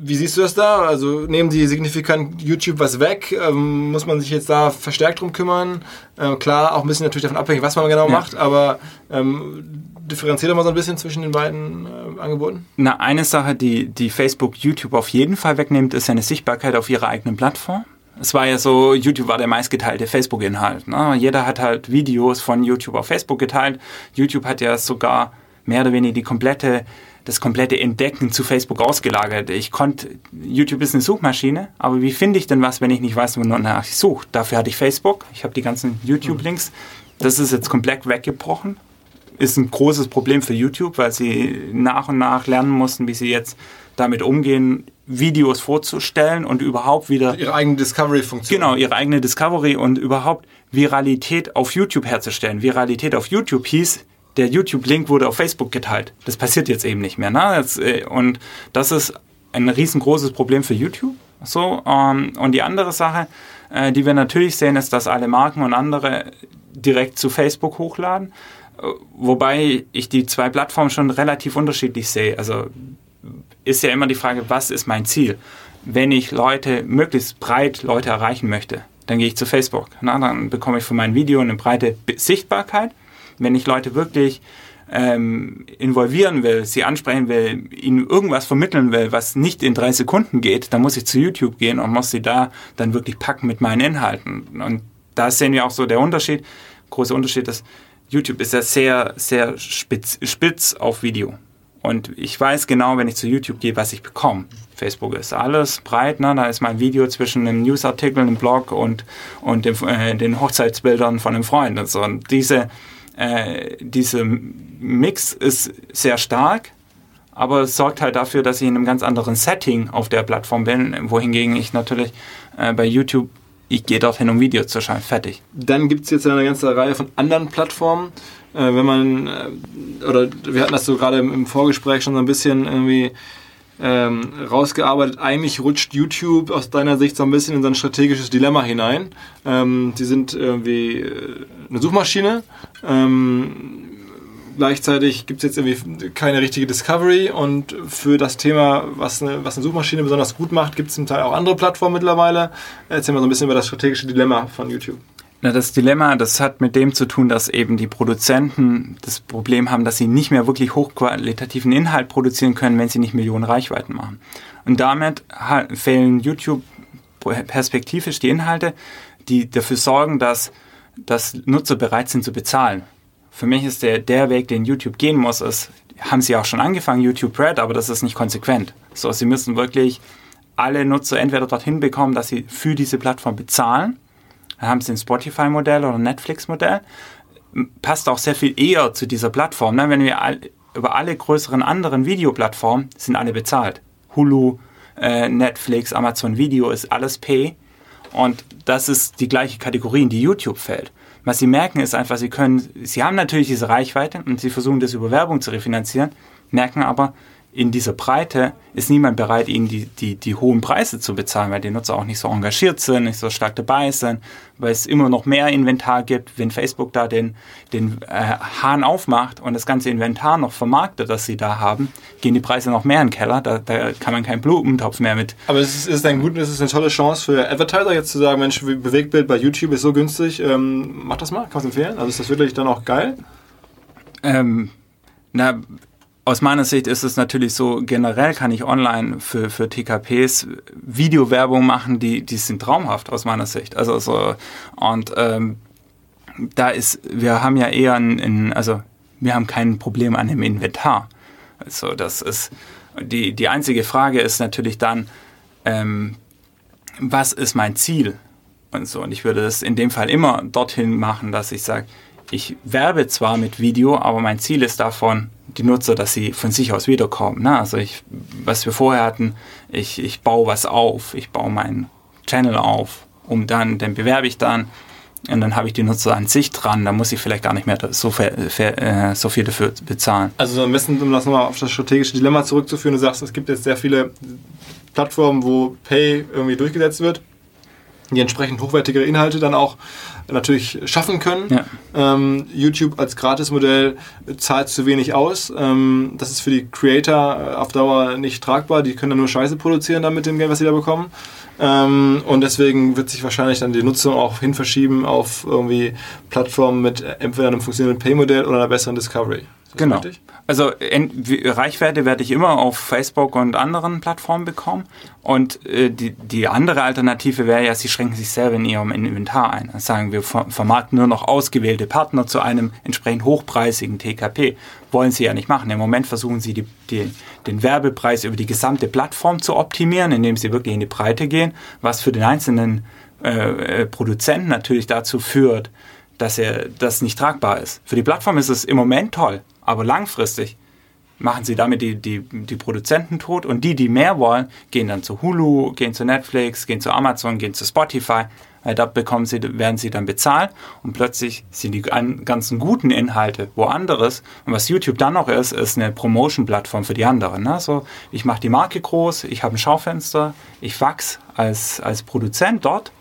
Wie siehst du das da? Also nehmen die signifikant YouTube was weg? Ähm, muss man sich jetzt da verstärkt drum kümmern? Äh, klar, auch ein bisschen natürlich davon abhängig, was man genau ja. macht, aber ähm, differenziert mal so ein bisschen zwischen den beiden äh, Angeboten? Na, eine Sache, die, die Facebook YouTube auf jeden Fall wegnimmt, ist eine Sichtbarkeit auf ihrer eigenen Plattform. Es war ja so, YouTube war der meistgeteilte Facebook-Inhalt. Ne? Jeder hat halt Videos von YouTube auf Facebook geteilt. YouTube hat ja sogar mehr oder weniger die komplette das komplette Entdecken zu Facebook ausgelagert. Ich konnte, YouTube ist eine Suchmaschine, aber wie finde ich denn was, wenn ich nicht weiß, wonach ich suche? Dafür hatte ich Facebook, ich habe die ganzen YouTube-Links. Das ist jetzt komplett weggebrochen. Ist ein großes Problem für YouTube, weil sie nach und nach lernen mussten, wie sie jetzt damit umgehen, Videos vorzustellen und überhaupt wieder. Ihre eigene Discovery-Funktion. Genau, ihre eigene Discovery und überhaupt Viralität auf YouTube herzustellen. Viralität auf YouTube hieß, der YouTube-Link wurde auf Facebook geteilt. Das passiert jetzt eben nicht mehr. Ne? Jetzt, äh, und das ist ein riesengroßes Problem für YouTube. So, ähm, und die andere Sache, äh, die wir natürlich sehen, ist, dass alle Marken und andere direkt zu Facebook hochladen. Äh, wobei ich die zwei Plattformen schon relativ unterschiedlich sehe. Also ist ja immer die Frage, was ist mein Ziel? Wenn ich Leute, möglichst breit Leute erreichen möchte, dann gehe ich zu Facebook. Na, dann bekomme ich für mein Video eine breite Sichtbarkeit wenn ich Leute wirklich ähm, involvieren will, sie ansprechen will, ihnen irgendwas vermitteln will, was nicht in drei Sekunden geht, dann muss ich zu YouTube gehen und muss sie da dann wirklich packen mit meinen Inhalten. Und da sehen wir auch so der Unterschied. Großer Unterschied ist, YouTube ist ja sehr, sehr spitz, spitz auf Video. Und ich weiß genau, wenn ich zu YouTube gehe, was ich bekomme. Facebook ist alles breit, ne? da ist mein Video zwischen einem Newsartikel, einem Blog und, und dem, äh, den Hochzeitsbildern von einem Freund. Und, so. und diese, äh, dieser Mix ist sehr stark, aber es sorgt halt dafür, dass ich in einem ganz anderen Setting auf der Plattform bin, wohingegen ich natürlich äh, bei YouTube, ich gehe dorthin, um Videos zu schauen, fertig. Dann gibt es jetzt eine ganze Reihe von anderen Plattformen. Äh, wenn man, äh, oder wir hatten das so gerade im, im Vorgespräch schon so ein bisschen irgendwie ähm, rausgearbeitet. Eigentlich rutscht YouTube aus deiner Sicht so ein bisschen in so ein strategisches Dilemma hinein. Ähm, die sind irgendwie äh, eine Suchmaschine. Ähm, gleichzeitig gibt es jetzt irgendwie keine richtige Discovery und für das Thema, was eine, was eine Suchmaschine besonders gut macht, gibt es zum Teil auch andere Plattformen mittlerweile. Erzähl mal so ein bisschen über das strategische Dilemma von YouTube. Na, das Dilemma, das hat mit dem zu tun, dass eben die Produzenten das Problem haben, dass sie nicht mehr wirklich hochqualitativen Inhalt produzieren können, wenn sie nicht Millionen Reichweiten machen. Und damit fehlen YouTube perspektivisch die Inhalte, die dafür sorgen, dass, dass Nutzer bereit sind zu bezahlen. Für mich ist der, der Weg, den YouTube gehen muss, ist, haben sie auch schon angefangen, YouTube Red, aber das ist nicht konsequent. So, sie müssen wirklich alle Nutzer entweder dorthin bekommen, dass sie für diese Plattform bezahlen haben sie ein Spotify-Modell oder ein Netflix-Modell. Passt auch sehr viel eher zu dieser Plattform. Ne? Wenn wir all, über alle größeren anderen Videoplattformen sind alle bezahlt. Hulu, äh, Netflix, Amazon Video ist alles Pay. Und das ist die gleiche Kategorie, in die YouTube fällt. Was sie merken ist einfach, sie können, sie haben natürlich diese Reichweite und sie versuchen das über Werbung zu refinanzieren, merken aber, in dieser Breite ist niemand bereit, ihnen die, die, die hohen Preise zu bezahlen, weil die Nutzer auch nicht so engagiert sind, nicht so stark dabei sind, weil es immer noch mehr Inventar gibt. Wenn Facebook da den, den äh, Hahn aufmacht und das ganze Inventar noch vermarktet, das sie da haben, gehen die Preise noch mehr in den Keller. Da, da kann man keinen Blumentopf mehr mit. Aber es ist, ist ein gut, es ist eine tolle Chance für Advertiser jetzt zu sagen, Mensch, Bewegtbild bei YouTube ist so günstig, ähm, mach das mal, kannst du empfehlen? Also ist das wirklich dann auch geil? Ähm, na, aus meiner Sicht ist es natürlich so, generell kann ich online für, für TKPs Videowerbung machen, die, die sind traumhaft aus meiner Sicht. Also so, und ähm, da ist, wir haben ja eher ein, ein, also wir haben kein Problem an dem Inventar. Also das ist, die, die einzige Frage ist natürlich dann, ähm, was ist mein Ziel? Und so, und ich würde das in dem Fall immer dorthin machen, dass ich sage, ich werbe zwar mit Video, aber mein Ziel ist davon, die Nutzer, dass sie von sich aus wiederkommen. Ne? Also ich, was wir vorher hatten, ich, ich baue was auf, ich baue meinen Channel auf, um dann, den bewerbe ich dann Und dann habe ich die Nutzer an sich dran, da muss ich vielleicht gar nicht mehr so, viel, äh, so viel dafür bezahlen. Also so ein bisschen, um das nochmal auf das strategische Dilemma zurückzuführen, du sagst, es gibt jetzt sehr viele Plattformen, wo Pay irgendwie durchgesetzt wird, die entsprechend hochwertigere Inhalte dann auch natürlich schaffen können. Ja. Ähm, YouTube als Gratismodell zahlt zu wenig aus. Ähm, das ist für die Creator auf Dauer nicht tragbar. Die können dann nur Scheiße produzieren dann mit dem Geld, was sie da bekommen. Ähm, und deswegen wird sich wahrscheinlich dann die Nutzung auch hin verschieben auf irgendwie Plattformen mit entweder einem funktionierenden Pay-Modell oder einer besseren Discovery. Genau. Richtig? Also Reichweite werde ich immer auf Facebook und anderen Plattformen bekommen. Und äh, die, die andere Alternative wäre ja, sie schränken sich selber in ihrem Inventar ein. Das sagen wir vermarkten nur noch ausgewählte Partner zu einem entsprechend hochpreisigen TKP. Wollen sie ja nicht machen. Im Moment versuchen sie die, die, den Werbepreis über die gesamte Plattform zu optimieren, indem sie wirklich in die Breite gehen, was für den einzelnen äh, äh Produzenten natürlich dazu führt, dass er das nicht tragbar ist. Für die Plattform ist es im Moment toll, aber langfristig machen sie damit die, die, die Produzenten tot und die, die mehr wollen, gehen dann zu Hulu, gehen zu Netflix, gehen zu Amazon, gehen zu Spotify. Weil da bekommen sie, werden sie dann bezahlt und plötzlich sind die ganzen guten Inhalte woanders. Und was YouTube dann noch ist, ist eine Promotion-Plattform für die anderen. Ne? So, ich mache die Marke groß, ich habe ein Schaufenster, ich wachs als, als Produzent dort.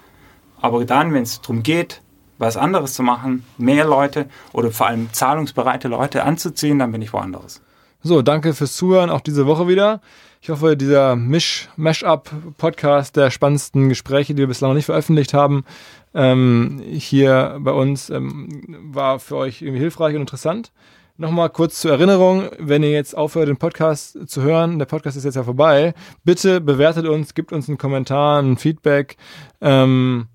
Aber dann, wenn es darum geht, was anderes zu machen, mehr Leute oder vor allem zahlungsbereite Leute anzuziehen, dann bin ich woanders. So, danke fürs Zuhören auch diese Woche wieder. Ich hoffe, dieser Misch, Mash-up-Podcast der spannendsten Gespräche, die wir bislang noch nicht veröffentlicht haben, ähm, hier bei uns ähm, war für euch irgendwie hilfreich und interessant. Nochmal kurz zur Erinnerung, wenn ihr jetzt aufhört, den Podcast zu hören, der Podcast ist jetzt ja vorbei, bitte bewertet uns, gebt uns einen Kommentar, ein Feedback. Ähm,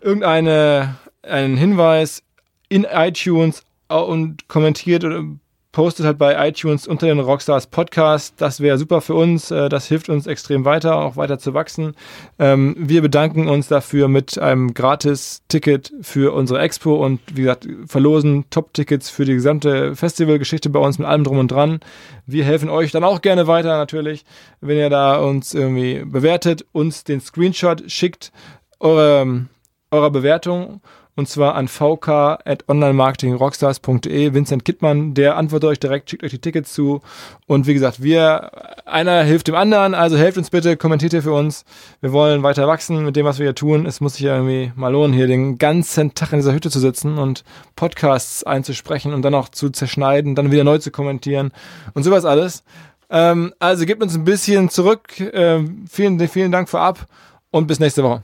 irgendeine einen Hinweis in iTunes und kommentiert oder postet halt bei iTunes unter den Rockstars Podcast. Das wäre super für uns. Äh, das hilft uns extrem weiter, auch weiter zu wachsen. Ähm, wir bedanken uns dafür mit einem Gratis-Ticket für unsere Expo und wie gesagt, verlosen Top-Tickets für die gesamte Festivalgeschichte bei uns mit allem drum und dran. Wir helfen euch dann auch gerne weiter natürlich, wenn ihr da uns irgendwie bewertet, uns den Screenshot schickt, eure eurer Bewertung und zwar an vk.onlinemarketingrockstars.de. Vincent Kittmann, der antwortet euch direkt, schickt euch die Tickets zu. Und wie gesagt, wir, einer hilft dem anderen, also helft uns bitte, kommentiert hier für uns. Wir wollen weiter wachsen mit dem, was wir hier tun. Es muss sich ja irgendwie mal lohnen, hier den ganzen Tag in dieser Hütte zu sitzen und Podcasts einzusprechen und dann auch zu zerschneiden, dann wieder neu zu kommentieren und sowas alles. Ähm, also gebt uns ein bisschen zurück. Ähm, vielen, vielen Dank vorab und bis nächste Woche.